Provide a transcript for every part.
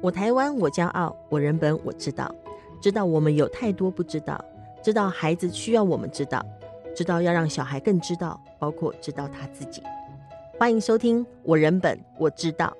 我台湾，我骄傲；我人本，我知道。知道我们有太多不知道，知道孩子需要我们知道，知道要让小孩更知道，包括知道他自己。欢迎收听《我人本我知道》。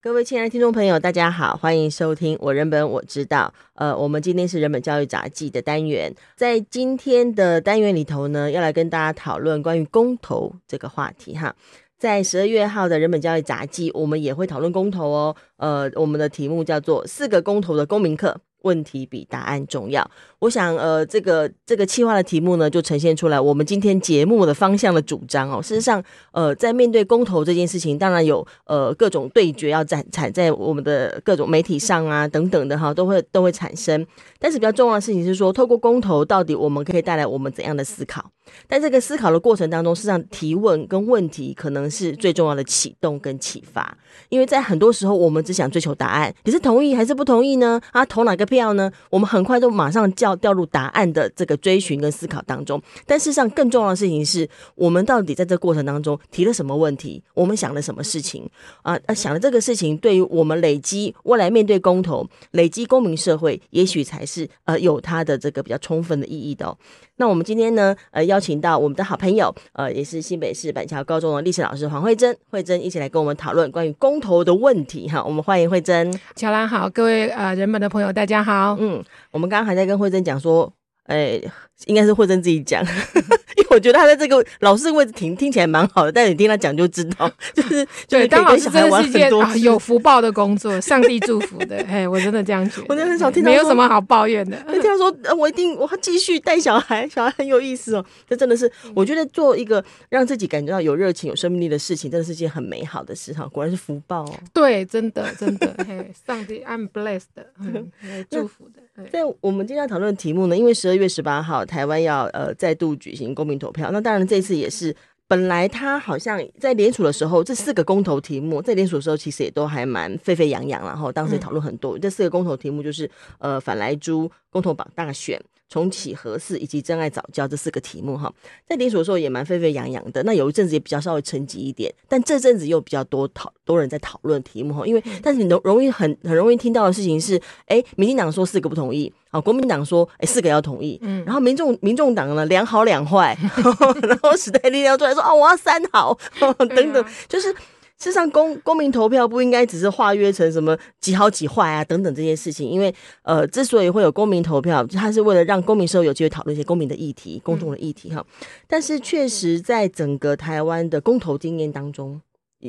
各位亲爱的听众朋友，大家好，欢迎收听《我人本我知道》。呃，我们今天是人本教育杂记的单元，在今天的单元里头呢，要来跟大家讨论关于公投这个话题哈。在十二月号的人本教育杂记，我们也会讨论公投哦。呃，我们的题目叫做“四个公投的公民课”。问题比答案重要。我想，呃，这个这个企划的题目呢，就呈现出来我们今天节目的方向的主张哦。事实上，呃，在面对公投这件事情，当然有呃各种对决要产产在我们的各种媒体上啊等等的哈，都会都会产生。但是比较重要的事情是说，透过公投，到底我们可以带来我们怎样的思考？但这个思考的过程当中，事实上提问跟问题可能是最重要的启动跟启发。因为在很多时候，我们只想追求答案，你是同意还是不同意呢？啊，投哪个必要呢？我们很快就马上叫掉入答案的这个追寻跟思考当中。但事实上，更重要的事情是我们到底在这过程当中提了什么问题？我们想了什么事情？啊，想了这个事情，对于我们累积未来面对公投、累积公民社会，也许才是呃有它的这个比较充分的意义的哦。那我们今天呢，呃，邀请到我们的好朋友，呃，也是新北市板桥高中的历史老师黄慧珍，慧珍一起来跟我们讨论关于公投的问题哈。我们欢迎慧珍。乔兰好，各位呃人本的朋友大家好。嗯，我们刚刚还在跟慧珍讲说，哎、欸。应该是惠贞自己讲，因为我觉得他在这个老师的位置听听起来蛮好的，但是你听他讲就知道，就是对，当老师真的是一件有福报的工作，上帝祝福的。哎，我真的这样觉得，我真的很少听到，没有什么好抱怨的。听他说，我一定我要继续带小孩，小孩很有意思哦。这真的是，我觉得做一个让自己感觉到有热情、有生命力的事情，真的是件很美好的事哈。果然是福报哦。对，真的真的，嘿，上帝，I'm blessed，嗯，祝福的。在我们今天要讨论的题目呢，因为十二月十八号台湾要呃再度举行公民投票，那当然这次也是本来他好像在联署的时候，这四个公投题目在联署的时候其实也都还蛮沸沸扬扬，然后当时也讨论很多。嗯、这四个公投题目就是呃反来猪、公投榜大选。重启核四以及真爱早教这四个题目哈，在联署的时候也蛮沸沸扬扬的。那有一阵子也比较稍微沉寂一点，但这阵子又比较多讨多人在讨论题目哈。因为但是你容容易很很容易听到的事情是，哎、欸，民进党说四个不同意，啊，国民党说哎、欸、四个要同意，嗯，然后民众民众党呢两好两坏，然后时代力量出来说啊我要三好 等等，就是。事实上，公公民投票不应该只是化约成什么几好几坏啊等等这些事情，因为呃，之所以会有公民投票，它是为了让公民社会有机会讨论一些公民的议题、公众的议题哈。但是，确实在整个台湾的公投经验当中，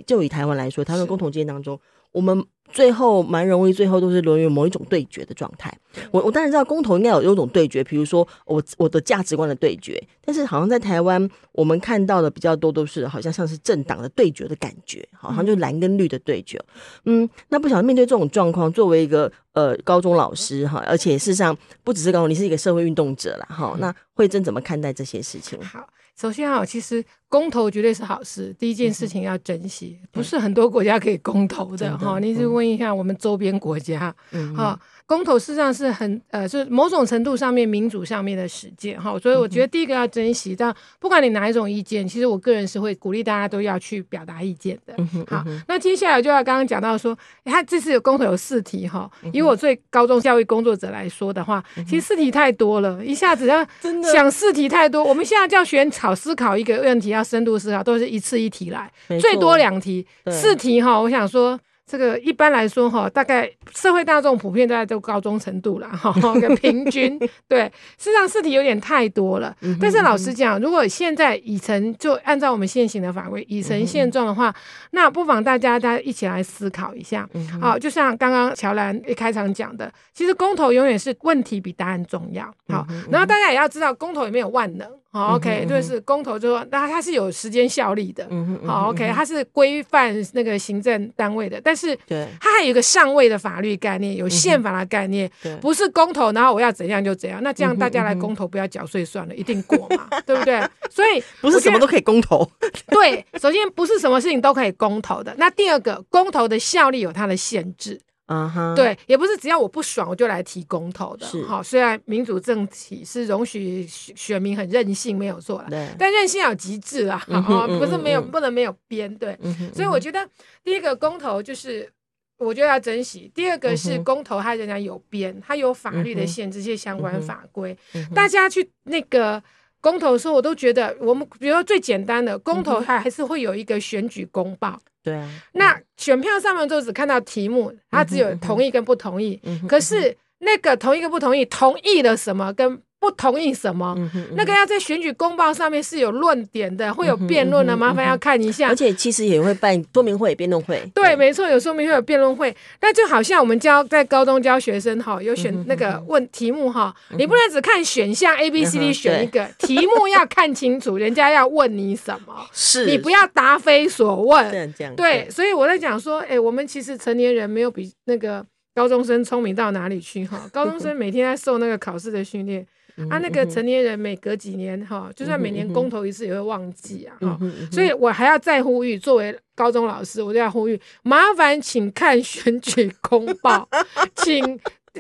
就以台湾来说，台湾公投经验当中，我们。最后蛮容易，最后都是沦于某一种对决的状态。我我当然知道公投应该有有种对决，比如说我我的价值观的对决。但是好像在台湾，我们看到的比较多都是好像像是政党的对决的感觉，好像就蓝跟绿的对决。嗯，那不晓得面对这种状况，作为一个呃高中老师哈，而且事实上不只是高中，你是一个社会运动者啦。哈。那惠珍怎么看待这些事情？好。首先啊，其实公投绝对是好事。第一件事情要珍惜，嗯、不是很多国家可以公投的哈。你是问一下我们周边国家，嗯，好。公投事实际上是很呃，是某种程度上面民主上面的实践哈，所以我觉得第一个要珍惜。但不管你哪一种意见，其实我个人是会鼓励大家都要去表达意见的。好，那接下来就要刚刚讲到说，他这次有公投有四题哈，以我最高中教育工作者来说的话，其实四题太多了，一下子要想四题太多。我们现在叫选草思考一个问题，要深度思考，都是一次一题来，最多两题，四题哈，我想说。这个一般来说哈，大概社会大众普遍都在这个高中程度了哈，个平均对。事实上试题有点太多了，但是老实讲，如果现在已成就按照我们现行的法规已成现状的话，那不妨大家大家一起来思考一下。好，就像刚刚乔兰一开场讲的，其实公投永远是问题比答案重要。好，然后大家也要知道，公投也没有万能。好，OK，就是公投就说，那它是有时间效力的。好，OK，它是规范那个行政单位的，但是它还有一个上位的法律概念，有宪法的概念，不是公投，然后我要怎样就怎样。那这样大家来公投，不要缴税算了，一定过嘛，对不对？所以不是什么都可以公投。对，首先不是什么事情都可以公投的。那第二个，公投的效力有它的限制。嗯哼，对，也不是只要我不爽我就来提公投的。是，好，虽然民主政体是容许选民很任性，没有错了，但任性要极致啊，不是没有不能没有边，对，所以我觉得第一个公投就是我觉得要珍惜。第二个是公投，它仍然有编，它有法律的限制，这些相关法规。大家去那个公投的时候，我都觉得，我们比如说最简单的公投，它还是会有一个选举公报。对啊。那选票上面就只看到题目，它只有同意跟不同意。可是那个同意跟不同意，同意了什么跟？不同意什么？嗯嗯、那个要在选举公报上面是有论点的，会有辩论的，麻烦要看一下。而且其实也会办说明会、辩论会。对，对没错，有说明会、有辩论会。那就好像我们教在高中教学生哈，有选那个问题目哈，嗯、你不能只看选项 A、B、C、D 选一个，嗯、题目要看清楚，人家要问你什么，是你不要答非所问。这样这样。对，所以我在讲说，哎、欸，我们其实成年人没有比那个高中生聪明到哪里去哈。高中生每天在受那个考试的训练。啊，那个成年人每隔几年哈，就算每年公投一次也会忘记啊哈，所以我还要再呼吁，作为高中老师，我就要呼吁，麻烦请看选举公报，请。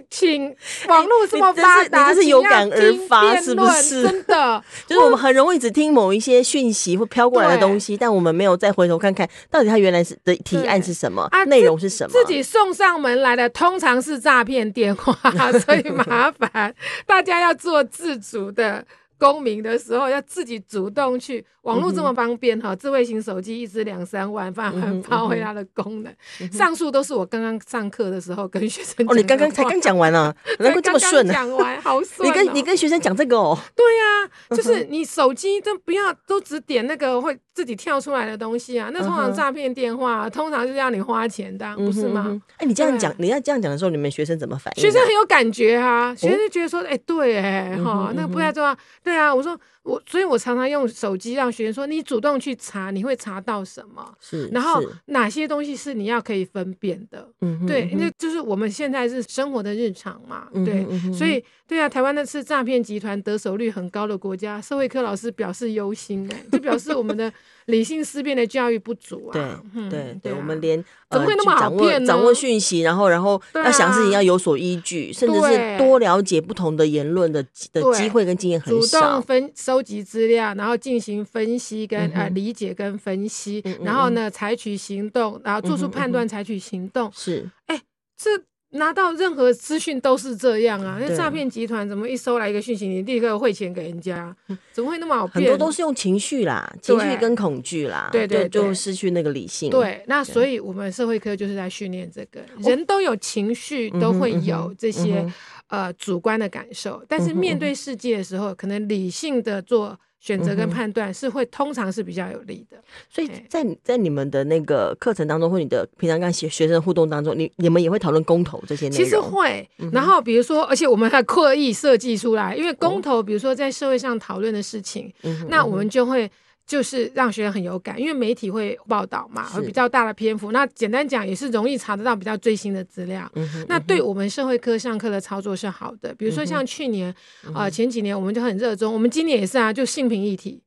请网络这么发达，你这是有感而发，是不是？真的，就是我们很容易只听某一些讯息或飘过来的东西，但我们没有再回头看看到底他原来是的提案是什么啊，内容是什么？自己送上门来的通常是诈骗电话，所以麻烦大家要做自主的。公民的时候要自己主动去，网络这么方便哈，智慧型手机一支两三万，发挥发挥它的功能。上述都是我刚刚上课的时候跟学生讲。哦，你刚刚才刚讲完啊，能够这么顺呢？讲完好顺。你跟你跟学生讲这个哦？对呀，就是你手机都不要，都只点那个会自己跳出来的东西啊。那通常诈骗电话，通常就是要你花钱的，不是吗？哎，你这样讲，你要这样讲的时候，你们学生怎么反应？学生很有感觉啊，学生觉得说，哎，对，哎，哈，那个不太重要。对啊，我说我，所以我常常用手机让学生说，你主动去查，你会查到什么？是，然后哪些东西是你要可以分辨的？嗯，对，因为就是我们现在是生活的日常嘛，对，所以对啊，台湾那次诈骗集团得手率很高的国家，社会科老师表示忧心哎，就表示我们的。理性思辨的教育不足啊！对对对，我们连怎么会那么好骗呢？掌握讯息，然后然后要想事情要有所依据，甚至是多了解不同的言论的的机会跟经验很少。主动分收集资料，然后进行分析跟呃理解跟分析，然后呢采取行动，然后做出判断，采取行动。是，哎，这。拿到任何资讯都是这样啊！那诈骗集团怎么一收来一个讯息，你立刻汇钱给人家？怎么会那么好骗？很多都是用情绪啦，情绪跟恐惧啦，对对，就失去那个理性。对，那所以我们社会科就是在训练这个，人都有情绪，都会有这些呃主观的感受，但是面对世界的时候，可能理性的做。选择跟判断是会通常是比较有利的，所以在在你们的那个课程当中，或你的平常跟学学生互动当中，你你们也会讨论公投这些内容。其实会，然后比如说，而且我们还刻意设计出来，因为公投，比如说在社会上讨论的事情，那我们就会。就是让学生很有感，因为媒体会报道嘛，会比较大的篇幅。那简单讲也是容易查得到比较最新的资料。那对我们社会科上课的操作是好的。比如说像去年啊，前几年我们就很热衷，我们今年也是啊，就性平议题。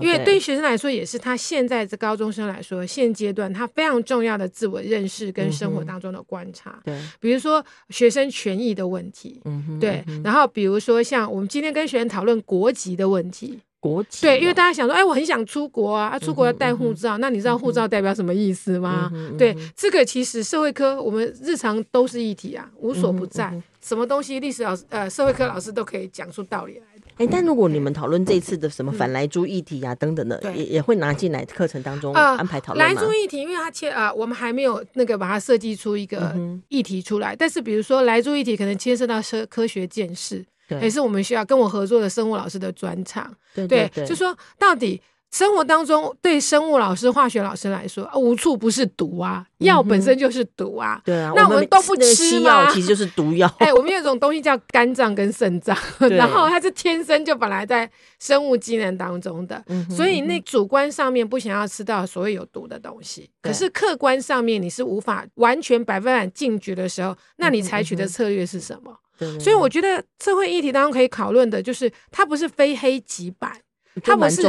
因为对学生来说也是，他现在这高中生来说，现阶段他非常重要的自我认识跟生活当中的观察。对，比如说学生权益的问题。对，然后比如说像我们今天跟学生讨论国籍的问题。国籍对，因为大家想说，哎，我很想出国啊，啊出国要带护照，那你知道护照代表什么意思吗？对，这个其实社会科我们日常都是议题啊，无所不在，什么东西历史老师呃社会科老师都可以讲出道理来的。哎，但如果你们讨论这次的什么反莱猪议题啊等等的，也也会拿进来课程当中安排讨论吗？莱猪议题，因为它切啊，我们还没有那个把它设计出一个议题出来，但是比如说莱猪议题可能牵涉到科科学见识。也是我们需要跟我合作的生物老师的专场，对，就说到底生活当中对生物老师、化学老师来说，无处不是毒啊，药本身就是毒啊，对啊，那我们都不吃吗？其实就是毒药。哎，我们有一种东西叫肝脏跟肾脏，然后它是天生就本来在生物机能当中的，所以那主观上面不想要吃到所谓有毒的东西，可是客观上面你是无法完全百分百禁绝的时候，那你采取的策略是什么？所以我觉得社会议题当中可以讨论的就是，它不是非黑即白，它不是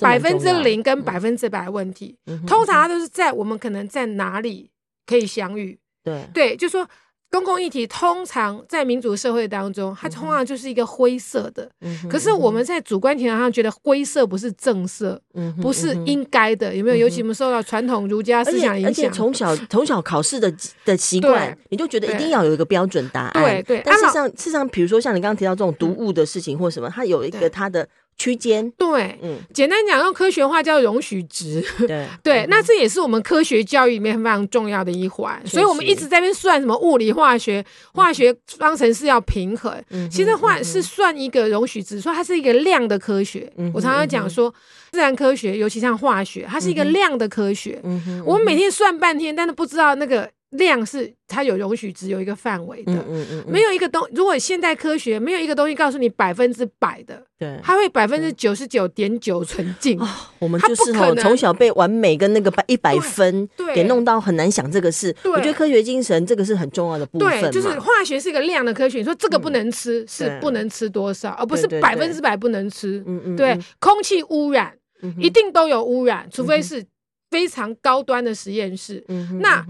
百分之零跟百分之百的问题。通常它都是在我们可能在哪里可以相遇。对对，就说公共议题通常在民主社会当中，它通常就是一个灰色的。嗯、可是我们在主观情感上觉得灰色不是正色，嗯、不是应该的，有没有？尤其我们受到传统儒家思想影响，而且从小从小考试的的习惯，你就觉得一定要有一个标准答案。对对。但事实上，事实上，比如说像你刚刚提到这种读物的事情或什么，它有一个它的。区间。对，嗯，简单讲用科学化叫容许值，对 对，那这也是我们科学教育里面非常重要的一环，所以我们一直在那边算什么物理化学，化学方程式要平衡，其实化是算一个容许值，说它是一个量的科学。我常常讲说，自然科学尤其像化学，它是一个量的科学，我们每天算半天，但是不知道那个。量是它有容许值，有一个范围的，嗯嗯嗯嗯、没有一个东。如果现代科学没有一个东西告诉你百分之百的，对，它会百分之九十九点九纯净。哦，我们就是哦，从小被完美跟那个百一百分给弄到很难想这个事。我觉得科学精神这个是很重要的部分。对，就是化学是一个量的科学，你说这个不能吃，嗯、是不能吃多少，而不是百分之百不能吃。嗯嗯，对，空气污染一定都有污染，除非是非常高端的实验室。嗯，那。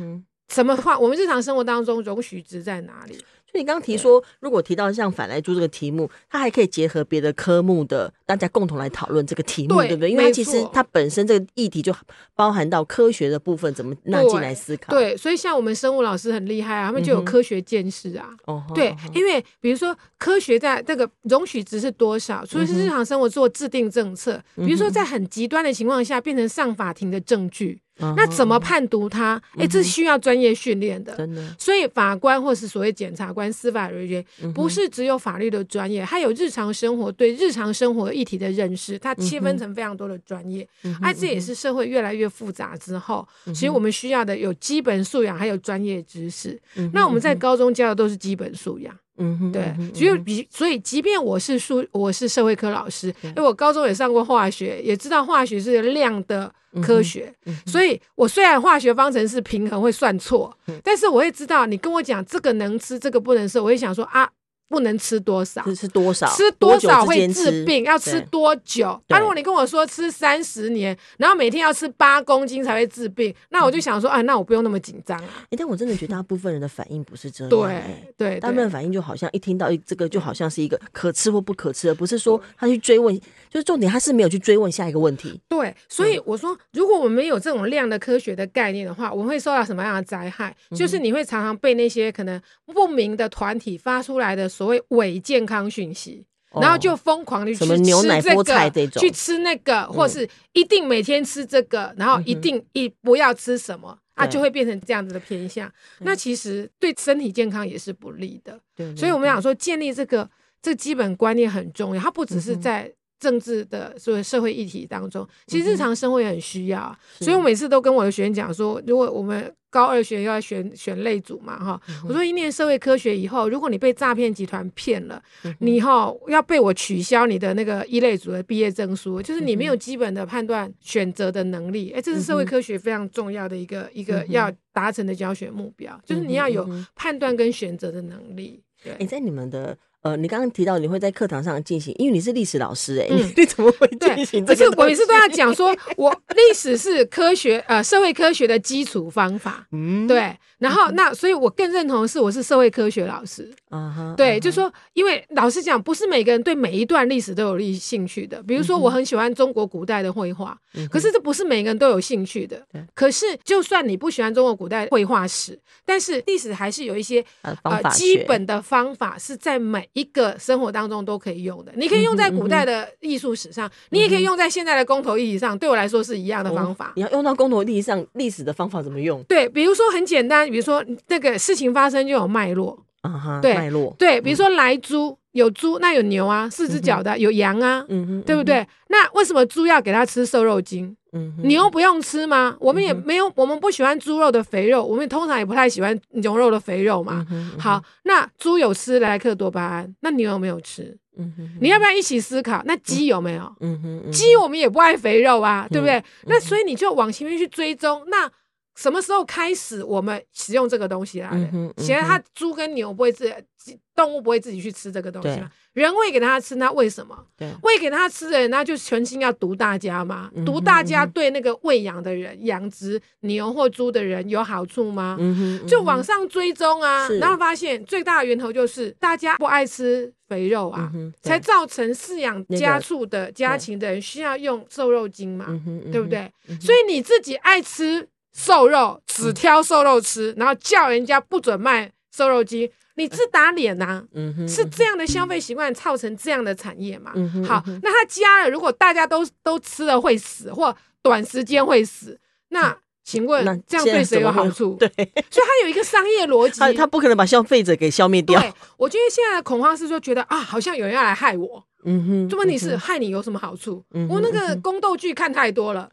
什么话？我们日常生活当中容许值在哪里？就你刚刚提说，如果提到像反来猪这个题目，它还可以结合别的科目的大家共同来讨论这个题目，对，对不对？因为它其实它本身这个议题就包含到科学的部分，怎么纳进来思考对？对，所以像我们生物老师很厉害啊，他们就有科学见识啊。哦、嗯，对，哦、因为比如说科学在这个容许值是多少，除了是日常生活做制定政策，嗯、比如说在很极端的情况下变成上法庭的证据。那怎么判读它？哎、欸，这需要专业训练的。真的，所以法官或是所谓检察官、司法人员，不是只有法律的专业，还有日常生活对日常生活议题的认识，他切分成非常多的专业。哎，这也是社会越来越复杂之后，其实我们需要的有基本素养，还有专业知识。那我们在高中教的都是基本素养。嗯哼，对，所以比所以，即便我是数我是社会科老师，因为我高中也上过化学，也知道化学是量的科学，所以我虽然化学方程式平衡会算错，但是我会知道你跟我讲这个能吃，这个不能吃，我会想说啊。不能吃多少？吃多少？吃多少会治病？要吃多久？那如果你跟我说吃三十年，然后每天要吃八公斤才会治病，那我就想说，哎，那我不用那么紧张啊。哎，但我真的觉得大部分人的反应不是这样。对对，大部分反应就好像一听到这个，就好像是一个可吃或不可吃，而不是说他去追问，就是重点他是没有去追问下一个问题。对，所以我说，如果我们没有这种量的科学的概念的话，我们会受到什么样的灾害？就是你会常常被那些可能不明的团体发出来的。所谓伪健康讯息，然后就疯狂的去吃这个，牛奶菠菜这种，去吃那个，或是一定每天吃这个，然后一定一不要吃什么啊，就会变成这样子的偏向。那其实对身体健康也是不利的。所以我们想说，建立这个这基本观念很重要，它不只是在。政治的所谓社会议题当中，其实日常生活也很需要，嗯、所以我每次都跟我的学员讲说，如果我们高二学员要选选类组嘛，哈、嗯，我说一念社会科学以后，如果你被诈骗集团骗了，嗯、你哈要被我取消你的那个一类组的毕业证书，就是你没有基本的判断选择的能力，哎、嗯，这是社会科学非常重要的一个、嗯、一个要达成的教学目标，就是你要有判断跟选择的能力。对，哎，在你们的。呃，你刚刚提到你会在课堂上进行，因为你是历史老师哎、欸，嗯、你怎么会进行这个？可是我每次都要讲说，我历史是科学呃社会科学的基础方法，嗯，对。然后那所以，我更认同的是我是社会科学老师，嗯哼，对，就说因为老实讲，不是每个人对每一段历史都有兴兴趣的。比如说，我很喜欢中国古代的绘画，嗯、可是这不是每个人都有兴趣的。对可是就算你不喜欢中国古代绘画史，但是历史还是有一些呃基本的方法是在每一个生活当中都可以用的，你可以用在古代的艺术史上，你也可以用在现在的公投议题上。对我来说是一样的方法。哦、你要用到公投议题上，历史的方法怎么用？对，比如说很简单，比如说那个事情发生就有脉络啊哈，对，脉络对，比如说来猪有猪，那有牛啊，四只脚的有羊啊，嗯哼，对不对？那为什么猪要给它吃瘦肉精？嗯，牛不用吃吗？我们也没有，我们不喜欢猪肉的肥肉，我们通常也不太喜欢牛肉的肥肉嘛。好，那猪有吃莱克多巴胺，那牛有没有吃？嗯哼，你要不要一起思考？那鸡有没有？嗯哼，鸡我们也不爱肥肉啊，对不对？那所以你就往前面去追踪，那什么时候开始我们使用这个东西来的？其实他猪跟牛不会自己，动物不会自己去吃这个东西嘛？人喂给它吃，那为什么？喂给它吃的人，那就全心要毒大家嘛？毒大家对那个喂养的人、养殖牛或猪的人有好处吗？就往上追踪啊，然后发现最大的源头就是大家不爱吃肥肉啊，才造成饲养家畜的家禽的人需要用瘦肉精嘛，对不对？所以你自己爱吃。瘦肉只挑瘦肉吃，然后叫人家不准卖瘦肉精，你自打脸呐、啊？是这样的消费习惯造成这样的产业嘛？好，那他加了，如果大家都都吃了会死，或短时间会死，那请问这样对谁有好处？对，所以他有一个商业逻辑，他他不可能把消费者给消灭掉。对，我觉得现在的恐慌是说觉得啊，好像有人要来害我。嗯哼，这问题是害你有什么好处？我那个宫斗剧看太多了。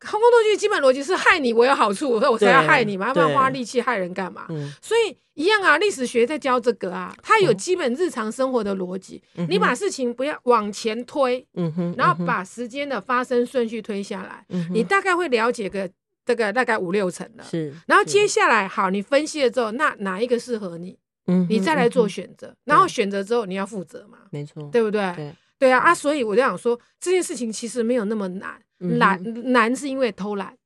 空宫斗剧基本逻辑是害你，我有好处，所以我才要害你嘛，要不然花力气害人干嘛？嗯、所以一样啊，历史学在教这个啊，它有基本日常生活的逻辑。嗯、你把事情不要往前推，嗯哼，然后把时间的发生顺序推下来，嗯、你大概会了解个这个大概五六成的。是，然后接下来好，你分析了之后，那哪一个适合你？嗯，你再来做选择，嗯、然后选择之后你要负责嘛？没错，对不对？对，对啊啊！所以我就想说，这件事情其实没有那么难。难难是因为偷懒，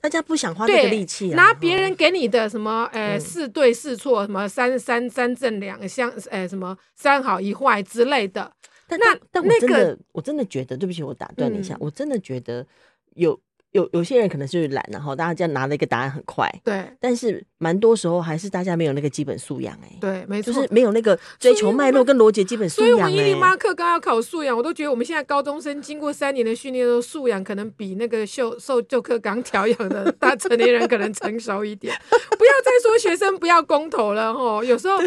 大家不想花这个力气，拿别人给你的什么，呃，四对四错，什么三三三正两相，呃，什么三好一坏之类的。但那但我真的我真的觉得，对不起，我打断你一下，我真的觉得有。有有些人可能就是懒，然后大家这样拿了一个答案很快，对。但是蛮多时候还是大家没有那个基本素养，哎，对，没错，就是没有那个追求脉络跟逻辑基本素养。所以，我们一零八课刚要考素养，我都觉得我们现在高中生经过三年的训练，都素养可能比那个受受旧课刚调养的大成年人可能成熟一点。不要再说学生不要公投了，吼，有时候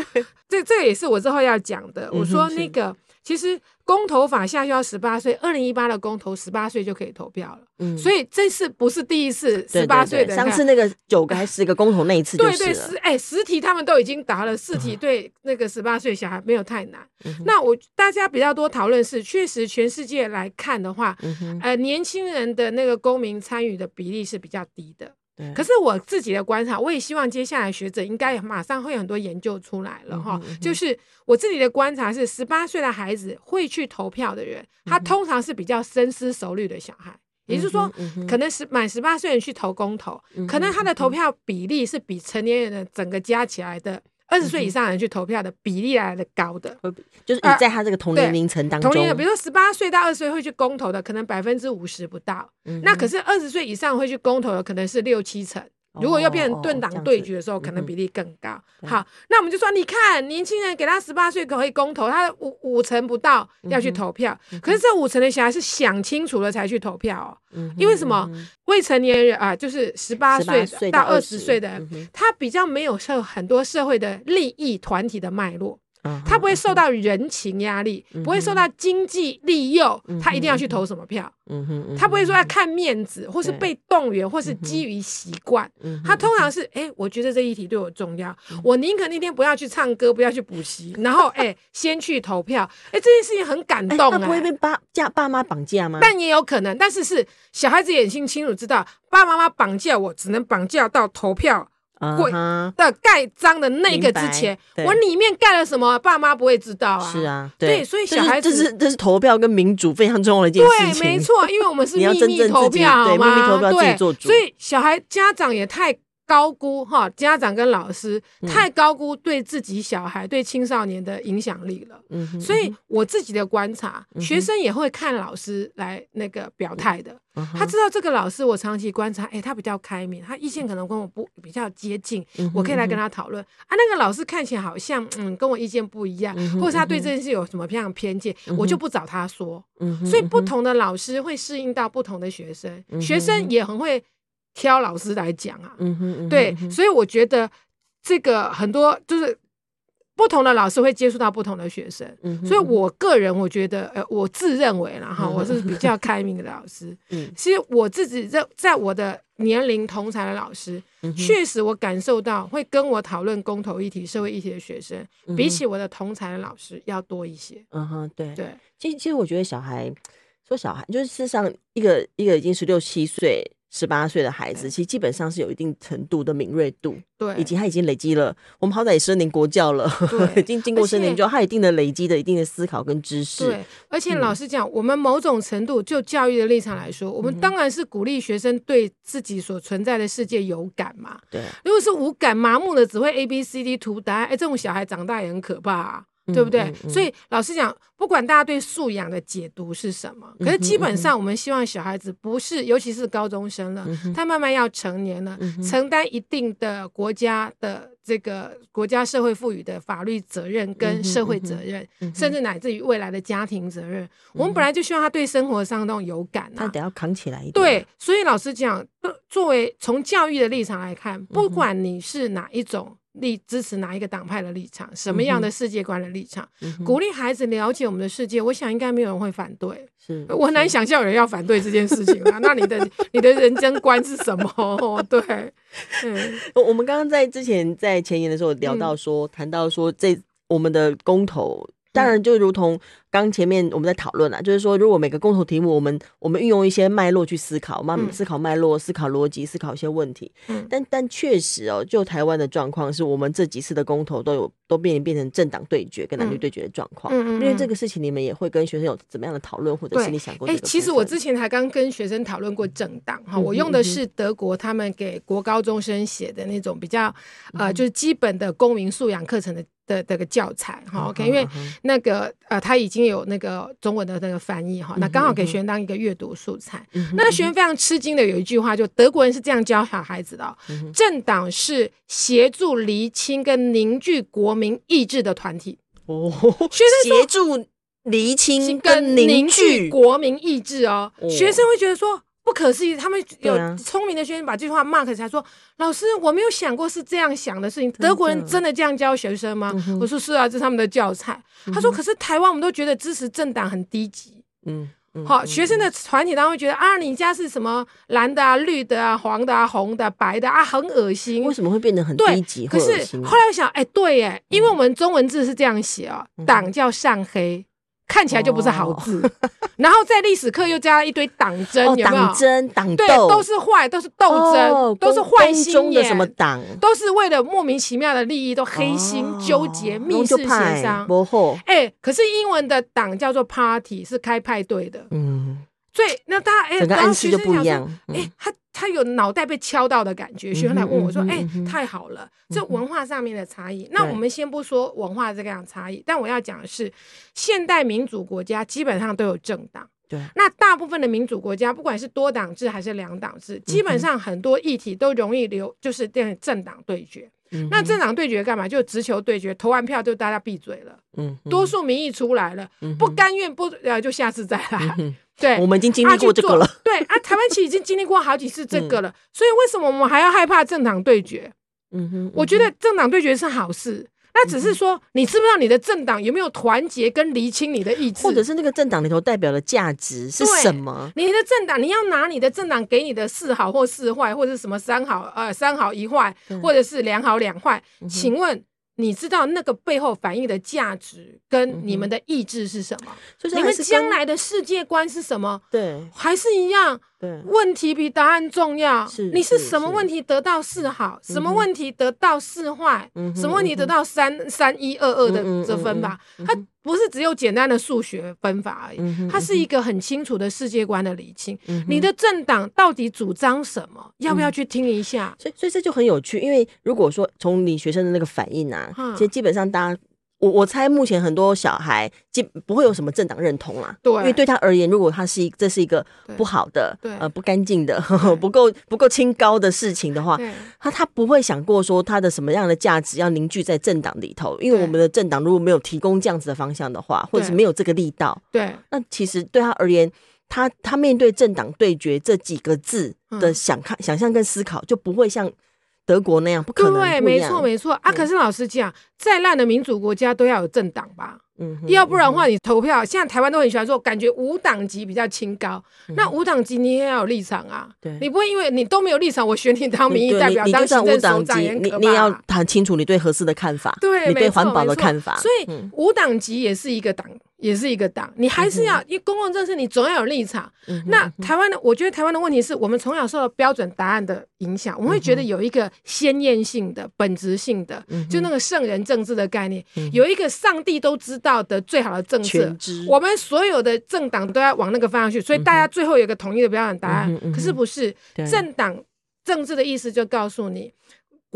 这这也是我之后要讲的。我说那个。其实公投法下修到十八岁，二零一八的公投十八岁就可以投票了。嗯，所以这次不是第一次十八岁的。上次那个九个还是十个公投那一次就是。对对十哎十题他们都已经答了，四题对那个十八岁小孩没有太难。嗯、那我大家比较多讨论是，确实全世界来看的话，嗯、呃年轻人的那个公民参与的比例是比较低的。对可是我自己的观察，我也希望接下来学者应该马上会有很多研究出来了哈。嗯嗯、就是我自己的观察是，十八岁的孩子会去投票的人，他通常是比较深思熟虑的小孩，也就是说，可能是满十八岁人去投公投，嗯、可能他的投票比例是比成年人的整个加起来的。二十岁以上人去投票的比例来的高的，就是你在他这个同年龄层当中，同龄的，比如说十八岁到二十岁会去公投的，可能百分之五十不到。嗯、那可是二十岁以上会去公投的，可能是六七成。如果要变成盾党对决的时候，可能比例更高。好，那我们就说，你看年轻人给他十八岁可以公投，他五五成不到要去投票，可是这五成的小孩是想清楚了才去投票哦。因为什么？未成年人啊，就是十八岁到二十岁的人，他比较没有受很多社会的利益团体的脉络。他不会受到人情压力，不会受到经济利诱，他一定要去投什么票？他不会说要看面子，或是被动员，或是基于习惯。他通常是，哎，我觉得这一题对我重要，我宁可那天不要去唱歌，不要去补习，然后 哎，先去投票。哎，这件事情很感动。他不会被爸架爸妈绑架吗？但也有可能，但是是小孩子眼睛清楚知道，爸爸妈妈绑架我，只能绑架到投票。会的盖章的那个之前，我里面盖了什么，爸妈不会知道啊。是啊，对，所以小孩子这是这是投票跟民主非常重要的一件事情。对，没错，因为我们是秘密投票，对，秘密投票自己做主。所以小孩家长也太。高估哈，家长跟老师太高估对自己小孩、对青少年的影响力了。嗯哼，所以我自己的观察，嗯、学生也会看老师来那个表态的。嗯、他知道这个老师，我长期观察，哎、欸，他比较开明，他意见可能跟我不比较接近，我可以来跟他讨论。啊，那个老师看起来好像嗯跟我意见不一样，嗯、或者他对这件事有什么样偏见，嗯、我就不找他说。嗯、所以不同的老师会适应到不同的学生，嗯、学生也很会。挑老师来讲啊，嗯哼，嗯哼，对，所以我觉得这个很多就是不同的老师会接触到不同的学生，嗯哼，所以我个人我觉得，呃，我自认为啦哈，我是比较开明的老师，嗯，其实我自己在在我的年龄同才的老师，确实我感受到会跟我讨论公投议题、社会议题的学生，嗯，比起我的同才的老师要多一些，嗯哼，对。对，其实其实我觉得小孩说小孩就是事实上一个一个已经十六七岁。十八岁的孩子，其实基本上是有一定程度的敏锐度，对，以及他已经累积了，我们好歹也十年国教了，对，已经经过十年教，他一定的累积的一定的思考跟知识。对，而且老实讲，嗯、我们某种程度就教育的立场来说，我们当然是鼓励学生对自己所存在的世界有感嘛。对，如果是无感、麻木的，只会 A B C D 图答案，哎，这种小孩长大也很可怕、啊。对不对？嗯嗯嗯、所以老实讲，不管大家对素养的解读是什么，可是基本上我们希望小孩子不是，尤其是高中生了，嗯、他慢慢要成年了，嗯、承担一定的国家的这个国家社会赋予的法律责任跟社会责任，甚至乃至于未来的家庭责任。嗯、我们本来就希望他对生活上那种有感、啊，他得要扛起来一点。对，所以老实讲，作为从教育的立场来看，不管你是哪一种。立支持哪一个党派的立场，什么样的世界观的立场，嗯、鼓励孩子了解我们的世界，我想应该没有人会反对。是，我很难想象有人要反对这件事情啊。那你的你的人生观是什么？对，嗯，我们刚刚在之前在前言的时候聊到说，谈、嗯、到说这我们的公投，当然就如同。刚前面我们在讨论啊，就是说，如果每个公投题目，我们我们运用一些脉络去思考，慢慢思考脉络、思考逻辑、思考一些问题。嗯，但但确实哦，就台湾的状况，是我们这几次的公投都有都变变成政党对决跟男女对决的状况。嗯嗯，因为这个事情，你们也会跟学生有怎么样的讨论，或者是你想过？哎，其实我之前还刚跟学生讨论过政党哈，我用的是德国他们给国高中生写的那种比较呃，就是基本的公民素养课程的的这个教材哈。OK，因为那个呃，他已经。有那个中文的那个翻译哈，那刚好给学员当一个阅读素材。嗯、哼那学员非常吃惊的有一句话，就德国人是这样教小孩子的、政党是协助厘清跟凝聚国民意志的团体。哦，学生协助厘清跟凝聚国民意志哦、喔，学生会觉得说。不可思议，他们有聪明的学生把这句话 mark 起来，说：“老师，我没有想过是这样想的事情。德国人真的这样教学生吗？”我说：“是啊，这是他们的教材。”他说：“可是台湾，我们都觉得支持政党很低级。”嗯，好，学生的团体当中会觉得啊，你家是什么蓝的啊、绿的啊、黄的啊、红的、白的啊，很恶心。为什么会变得很低级？可是后来我想，哎，对，哎，因为我们中文字是这样写啊，党叫上黑。看起来就不是好字，哦、然后在历史课又加了一堆党争，有没有？党争、党斗，对，都是坏，都是斗争，哦、都是坏心眼的什么党，都是为了莫名其妙的利益，都黑心纠结、哦、密室协商。哎、欸，可是英文的党叫做 party，是开派对的。嗯，所以那大家哎，整个暗示就不一样。哎、欸，他。他有脑袋被敲到的感觉，学生来问我说：“哎、欸，太好了，这文化上面的差异。”那我们先不说文化这个样差异，但我要讲的是，现代民主国家基本上都有政党。对，那大部分的民主国家，不管是多党制还是两党制，基本上很多议题都容易留，就是变政党对决。那政党对决干嘛？就直球对决，投完票就大家闭嘴了。嗯，多数民意出来了，不甘愿不呃，就下次再来。对，我们已经经历过这个了。对啊，台湾其实已经经历过好几次这个了，所以为什么我们还要害怕政党对决？嗯哼，我觉得政党对决是好事，那只是说你知不知道你的政党有没有团结跟厘清你的意志，或者是那个政党里头代表的价值是什么？你的政党，你要拿你的政党给你的四好或四坏，或者是什么三好呃三好一坏，或者是两好两坏，请问？你知道那个背后反映的价值跟你们的意志是什么？嗯、你们将来的世界观是什么？对，还是一样。对，问题比答案重要。是，你是什么问题得到四好，什么问题得到四坏，什么问题得到三三一二二的这分法？它不是只有简单的数学分法而已，它是一个很清楚的世界观的理清。你的政党到底主张什么？要不要去听一下？所以，所以这就很有趣。因为如果说从你学生的那个反应啊，其实基本上大家。我我猜目前很多小孩基不会有什么政党认同啦，对，因为对他而言，如果他是一这是一个不好的，对，呃不干净的，呵呵 不够不够清高的事情的话，他他不会想过说他的什么样的价值要凝聚在政党里头，因为我们的政党如果没有提供这样子的方向的话，或者是没有这个力道，对，那其实对他而言，他他面对政党对决这几个字的想看、嗯、想象跟思考就不会像。德国那样不可能，对，没错没错啊！可是老实讲，再烂的民主国家都要有政党吧？嗯，要不然的话，你投票，现在台湾都很喜欢说，感觉无党籍比较清高。那无党籍你也要有立场啊，对，你不会因为你都没有立场，我选你当民意代表，当行政首长，你你要谈清楚你对合适的看法，对，你对环保的看法。所以无党籍也是一个党。也是一个党，你还是要因为公共政策，你总要有立场。嗯、那台湾的，我觉得台湾的问题是我们从小受到标准答案的影响，我们会觉得有一个鲜艳性的、本质性的，嗯、就那个圣人政治的概念，嗯、有一个上帝都知道的最好的政策，我们所有的政党都要往那个方向去，所以大家最后有一个统一的标准答案。嗯、可是不是政党政治的意思，就告诉你。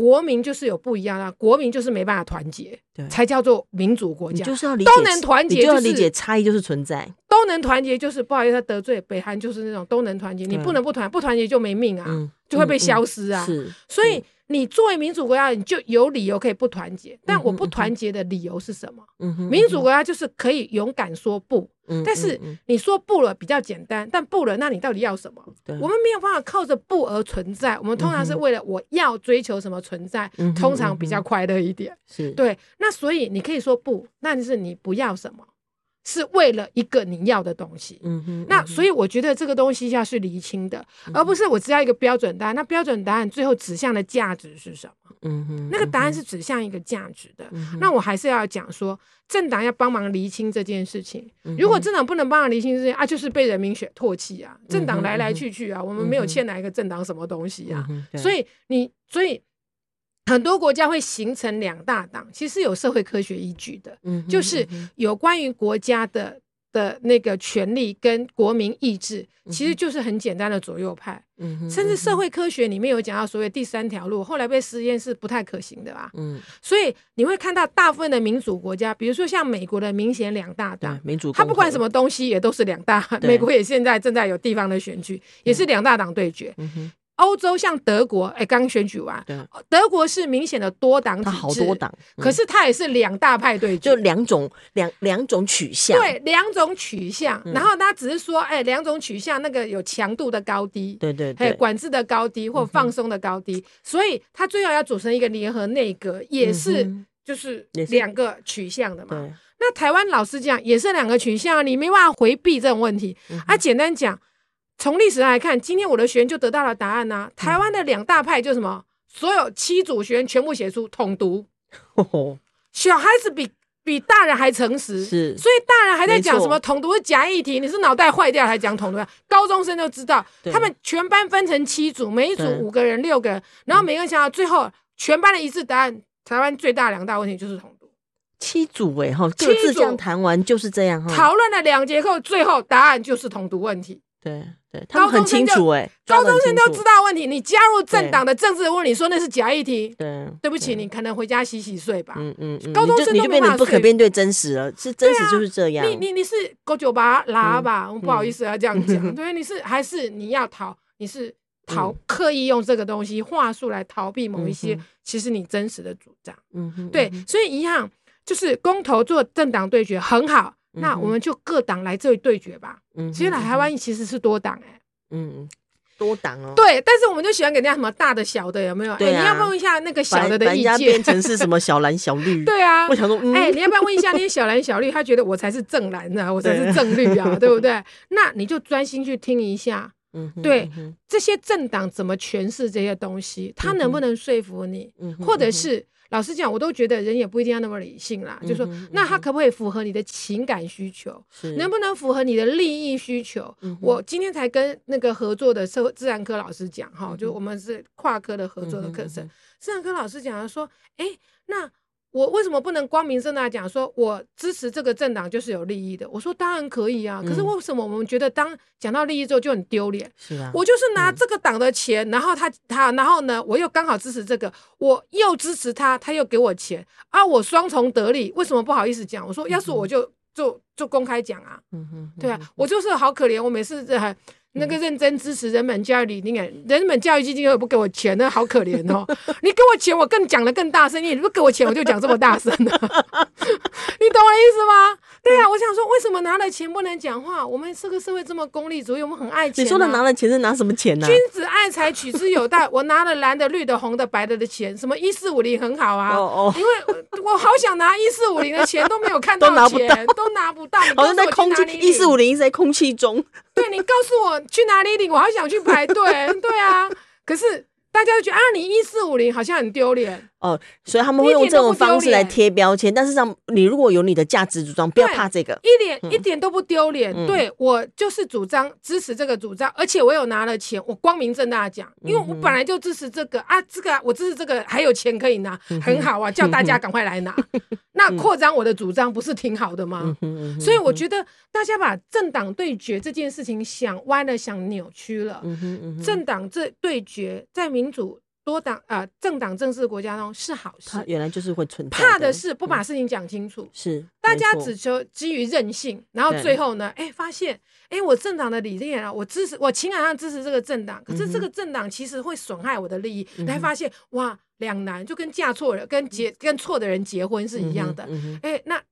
国民就是有不一样啊，国民就是没办法团结，对才叫做民主国家。就是要理解都能团结，就是，就要理解差异就是存在。都能团结，就是不好意思，他得罪北韩就是那种都能团结，你不能不团，不团结就没命啊，嗯、就会被消失啊。嗯嗯、是，所以。你作为民主国家，你就有理由可以不团结。但我不团结的理由是什么？民主国家就是可以勇敢说不。嗯，但是你说不了比较简单，但不了，那你到底要什么？我们没有办法靠着不而存在。我们通常是为了我要追求什么存在，通常比较快乐一点。是对。那所以你可以说不，那就是你不要什么。是为了一个你要的东西，嗯哼，那所以我觉得这个东西要是厘清的，嗯、而不是我只要一个标准答案。那标准答案最后指向的价值是什么？嗯哼，那个答案是指向一个价值的。嗯、那我还是要讲说，政党要帮忙厘清这件事情。如果政党不能帮忙厘清这件事情啊，就是被人民选唾弃啊。政党来来去去啊，我们没有欠哪一个政党什么东西啊。所以你所以。很多国家会形成两大党，其实有社会科学依据的，就是有关于国家的的那个权利跟国民意志，其实就是很简单的左右派。嗯、哼甚至社会科学里面有讲到所谓第三条路，后来被实验是不太可行的吧？嗯，所以你会看到大部分的民主国家，比如说像美国的明显两大党，民主，它不管什么东西也都是两大。美国也现在正在有地方的选举，也是两大党对决。嗯欧洲像德国，哎，刚选举完，德国是明显的多党体制，好多党，嗯、可是它也是两大派对，就两种两两种取向，对，两种取向。嗯、然后他只是说，哎，两种取向那个有强度的高低，对对对，管制的高低或放松的高低，嗯、所以他最后要组成一个联合内阁，也是就是两个取向的嘛。那台湾老实讲，也是两个取向，你没办法回避这种问题。嗯、啊，简单讲。从历史来看，今天我的学员就得到了答案呐、啊。台湾的两大派就什么，所有七组学员全部写出统独。小孩子比比大人还诚实，是，所以大人还在讲什么统独是假议题，你是脑袋坏掉还讲统独？高中生就知道，他们全班分成七组，每一组五个人、六个人，然后每个人想到最后全班的一致答案，台湾最大两大问题就是统独。七组哎哈，各自这样谈完就是这样哈。讨论了两节课，最后答案就是统独问题。对。对，他们很清楚哎，高中生都知道问题。你加入政党的政治，问你说那是假议题。对，对不起，你可能回家洗洗睡吧。嗯嗯，高中生都变得不可面对真实了，是真实就是这样。你你你是狗酒吧拉吧，不好意思要这样讲。对，你是还是你要逃？你是逃刻意用这个东西话术来逃避某一些其实你真实的主张。嗯哼，对，所以一样就是公投做政党对决很好。那我们就各党来这里对决吧。嗯，其实来台湾其实是多党哎。嗯，多党哦。对，但是我们就喜欢给人家什么大的小的，有没有？对，你要问一下那个小的的意见。变成是什么小蓝小绿？对啊。我想说，哎，你要不要问一下那些小蓝小绿？他觉得我才是正蓝啊，我才是正绿啊，对不对？那你就专心去听一下。嗯，对，这些政党怎么诠释这些东西？他能不能说服你？或者是？老实讲，我都觉得人也不一定要那么理性啦。就说，那他可不可以符合你的情感需求？是能不能符合你的利益需求？嗯、我今天才跟那个合作的社会自然科老师讲，哈、就我们是跨科的合作的课程，自然科老师讲说，哎，那。我为什么不能光明正大讲说，我支持这个政党就是有利益的？我说当然可以啊，可是为什么我们觉得当讲到利益之后就很丢脸？是啊，我就是拿这个党的钱，然后他他，然后呢，我又刚好支持这个，我又支持他，他又给我钱啊，我双重得利，为什么不好意思讲？我说要是我就就就公开讲啊，嗯哼，对啊，我就是好可怜，我每次在。那个认真支持人本教育理念，人本教育基金会不给我钱，那好可怜哦。你给我钱，我更讲的更大声；你不给我钱，我就讲这么大声的。你懂我意思吗？对呀、啊，我想说，为什么拿了钱不能讲话？我们这个社会这么功利主义，我们很爱钱、啊。你说的拿了钱是拿什么钱呢、啊？君子爱财，取之有道。我拿了蓝的、绿的、红的、白的的钱，什么一四五零很好啊。哦哦。因为我好想拿一四五零的钱，都没有看到钱，都拿不到。都拿不到好像在空气一四五零在空气中。对，你告诉我去哪里领，我好想去排队。对啊，可是大家都觉得啊，你一四五零好像很丢脸。哦，所以他们会用这种方式来贴标签。但是让你如果有你的价值主张，不要怕这个，一点、嗯、一点都不丢脸。嗯、对我就是主张支持这个主张，而且我有拿了钱，我光明正大讲，因为我本来就支持这个啊，这个我支持这个还有钱可以拿，很好啊，叫大家赶快来拿。那扩张我的主张不是挺好的吗？所以我觉得大家把政党对决这件事情想歪了，想扭曲了。政党这对决在民主。多党啊、呃，政党政治国家中是好事。他原来就是会存在。怕的是不把事情讲清楚，嗯、是大家只求基于任性，然后最后呢，哎、欸，发现哎、欸，我政党的理念啊，我支持，我情感上支持这个政党，可是这个政党其实会损害我的利益，才发现哇，两难，就跟嫁错人、跟结跟错的人结婚是一样的。哎、嗯欸，那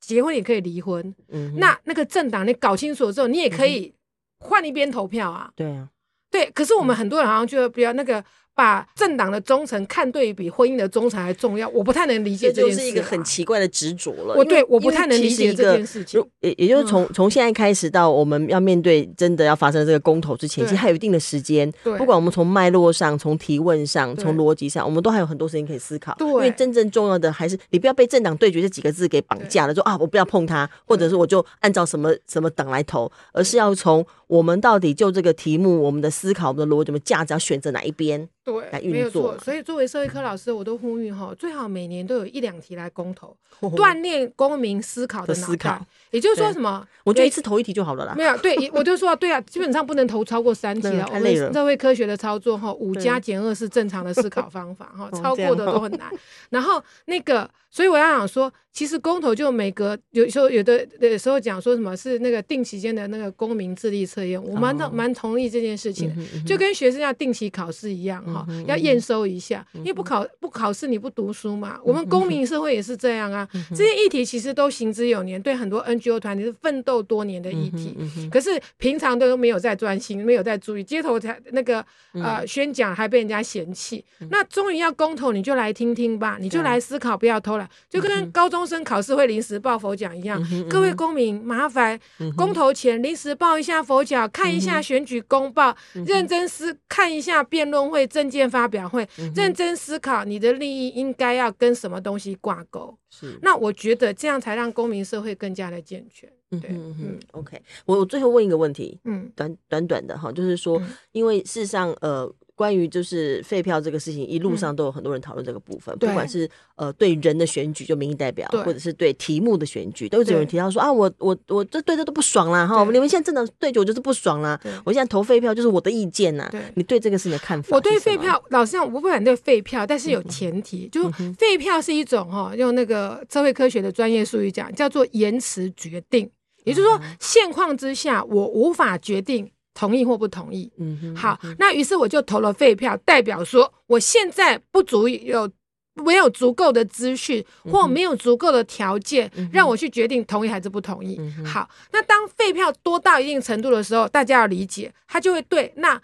结婚也可以离婚，嗯、那那个政党你搞清楚之后，你也可以换一边投票啊。对啊，对，可是我们很多人好像觉得比较那个。把政党的忠诚看对比婚姻的忠诚还重要，我不太能理解这件事。这就是一个很奇怪的执着了。我对我不太能理解这件事情。也也就是从从、嗯、现在开始到我们要面对真的要发生这个公投之前，其实还有一定的时间。不管我们从脉络上、从提问上、从逻辑上，我们都还有很多时间可以思考。对，因为真正重要的还是你不要被政党对决这几个字给绑架了，说啊，我不要碰它，或者是我就按照什么什么党来投，而是要从我们到底就这个题目，我们的思考、我们的逻辑、我们价值要选择哪一边。对，没有错。所以作为社会科老师，我都呼吁哈，最好每年都有一两题来公投，锻炼公民思考的思考。也就是说什么？我觉得一次投一题就好了啦。没有，对，我就说对啊，基本上不能投超过三题了。太累了。社会科学的操作哈，五加减二是正常的思考方法哈，超过的都很难。然后那个，所以我要想说，其实公投就每隔有时候有的有时候讲说什么是那个定期间的那个公民智力测验，我蛮蛮同意这件事情，就跟学生要定期考试一样。哈，要验收一下，因为不考不考试你不读书嘛。我们公民社会也是这样啊。这些议题其实都行之有年，对很多 NGO 团体是奋斗多年的议题。可是平常都没有在专心，没有在注意，街头才那个呃宣讲还被人家嫌弃。那终于要公投，你就来听听吧，你就来思考，不要偷懒。就跟高中生考试会临时抱佛脚一样。各位公民，麻烦公投前临时抱一下佛脚，看一下选举公报，认真思看一下辩论会。证件发表会，认真思考你的利益应该要跟什么东西挂钩。是，那我觉得这样才让公民社会更加的健全。对，嗯嗯，OK，我我最后问一个问题，嗯，短短短的哈，就是说，因为事实上，呃。关于就是废票这个事情，一路上都有很多人讨论这个部分，嗯、不管是呃对人的选举就民意代表，或者是对题目的选举，都有人提到说啊，我我我这对这都不爽啦哈，你们现在真的对决我就是不爽啦，我现在投废票就是我的意见呐，你对这个事情的看法？我对废票，老实讲，我不反对废票，但是有前提，嗯、就废票是一种哈，用那个社会科学的专业术语讲，叫做延迟决定，也就是说现况之下我无法决定。同意或不同意，嗯哼，好，那于是我就投了废票，代表说我现在不足以有没有足够的资讯或没有足够的条件让我去决定同意还是不同意。好，那当废票多到一定程度的时候，大家要理解，他就会对那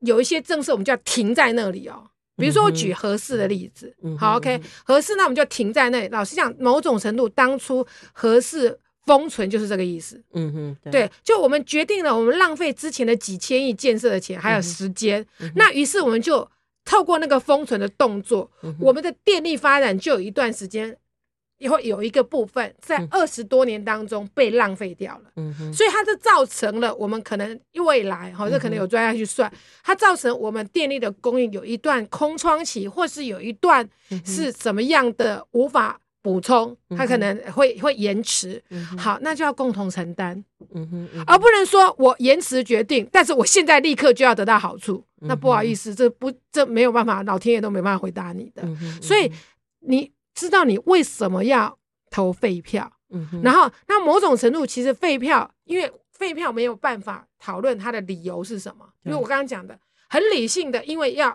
有一些政策我们就要停在那里哦。比如说我举合适的例子，好，OK，合适那我们就停在那里。老实讲，某种程度当初核四。封存就是这个意思，嗯哼，对，对，就我们决定了，我们浪费之前的几千亿建设的钱，还有时间，那于是我们就透过那个封存的动作，嗯、我们的电力发展就有一段时间，以后有一个部分在二十多年当中被浪费掉了，嗯哼，所以它就造成了我们可能未来，哈，这可能有专家去算，它造成我们电力的供应有一段空窗期，或是有一段是怎么样的无法。补充，他可能会会延迟，嗯、好，那就要共同承担，嗯哼嗯哼，而不能说我延迟决定，但是我现在立刻就要得到好处，嗯、那不好意思，这不这没有办法，老天爷都没办法回答你的，所以你知道你为什么要投废票，嗯、然后那某种程度其实废票，因为废票没有办法讨论它的理由是什么，因为我刚刚讲的很理性的，因为要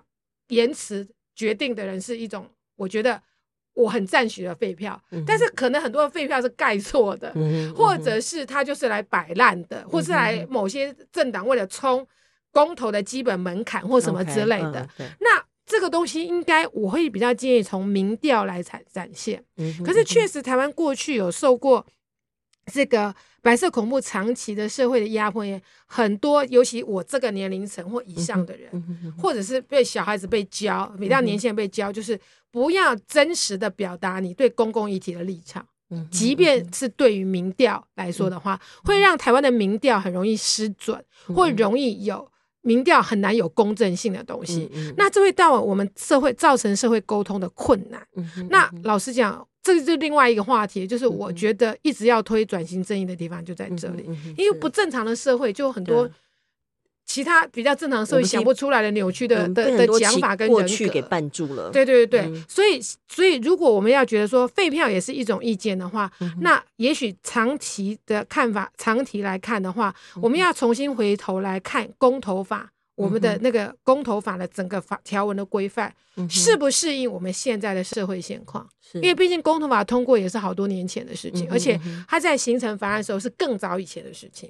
延迟决定的人是一种，我觉得。我很赞许的废票，但是可能很多的废票是盖错的，嗯、或者是他就是来摆烂的，嗯、或是来某些政党为了冲公投的基本门槛或什么之类的。Okay, 那这个东西应该我会比较建议从民调来展展现。嗯、可是确实台湾过去有受过这个白色恐怖长期的社会的压迫，也很多，尤其我这个年龄层或以上的人，嗯、或者是被小孩子被教，每到年轻人被教就是。不要真实的表达你对公共议题的立场。即便是对于民调来说的话，会让台湾的民调很容易失准，或容易有民调很难有公正性的东西。那这会到我们社会造成社会沟通的困难。那老实讲，这是另外一个话题，就是我觉得一直要推转型正义的地方就在这里，因为不正常的社会就很多。其他比较正常社会想不出来的扭曲的的的讲法跟人格，过去给绊住了。对对对对，嗯、所以所以如果我们要觉得说废票也是一种意见的话，嗯、那也许长期的看法，长期来看的话，嗯、我们要重新回头来看公投法。我们的那个公投法的整个法条文的规范适不适应我们现在的社会现况？因为毕竟公投法通过也是好多年前的事情，而且它在形成法案的时候是更早以前的事情。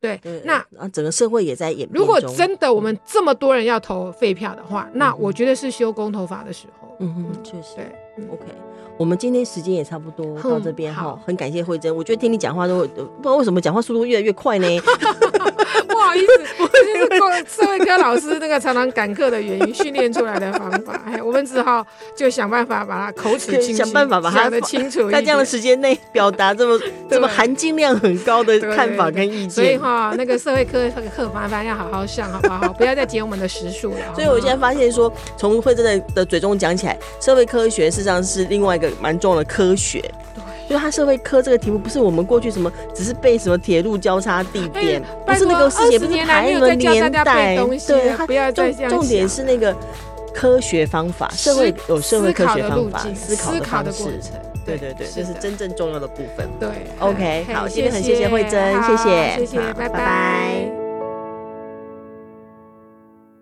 对对，那啊，整个社会也在演。如果真的我们这么多人要投废票的话，那我觉得是修公投法的时候。嗯哼，确实。对，OK。我们今天时间也差不多到这边哈，很感谢慧珍。我觉得听你讲话都不知道为什么讲话速度越来越快呢？不好意思，我就是社会科老师那个常常赶课的原因，训练出来的方法。哎，我们只好就想办法把它口齿清晰，想办法把它清楚，在这样的时间内表达这么 这么含金量很高的看法跟意见。所以哈，那个社会科课麻烦要好好上，好不好？不要再减我们的时数了。所以我现在发现说，从惠真的的嘴中讲起来，社会科学事实上是另外一个。蛮重要的科学，对，就它社会科这个题目，不是我们过去什么，只是背什么铁路交叉地点，不是那个世界，不是排什么年代，对，重重点是那个科学方法，社会有社会科学方法，思考的方式，对对对，这是真正重要的部分。对，OK，好，今天很谢谢惠珍，谢谢，谢谢，拜拜。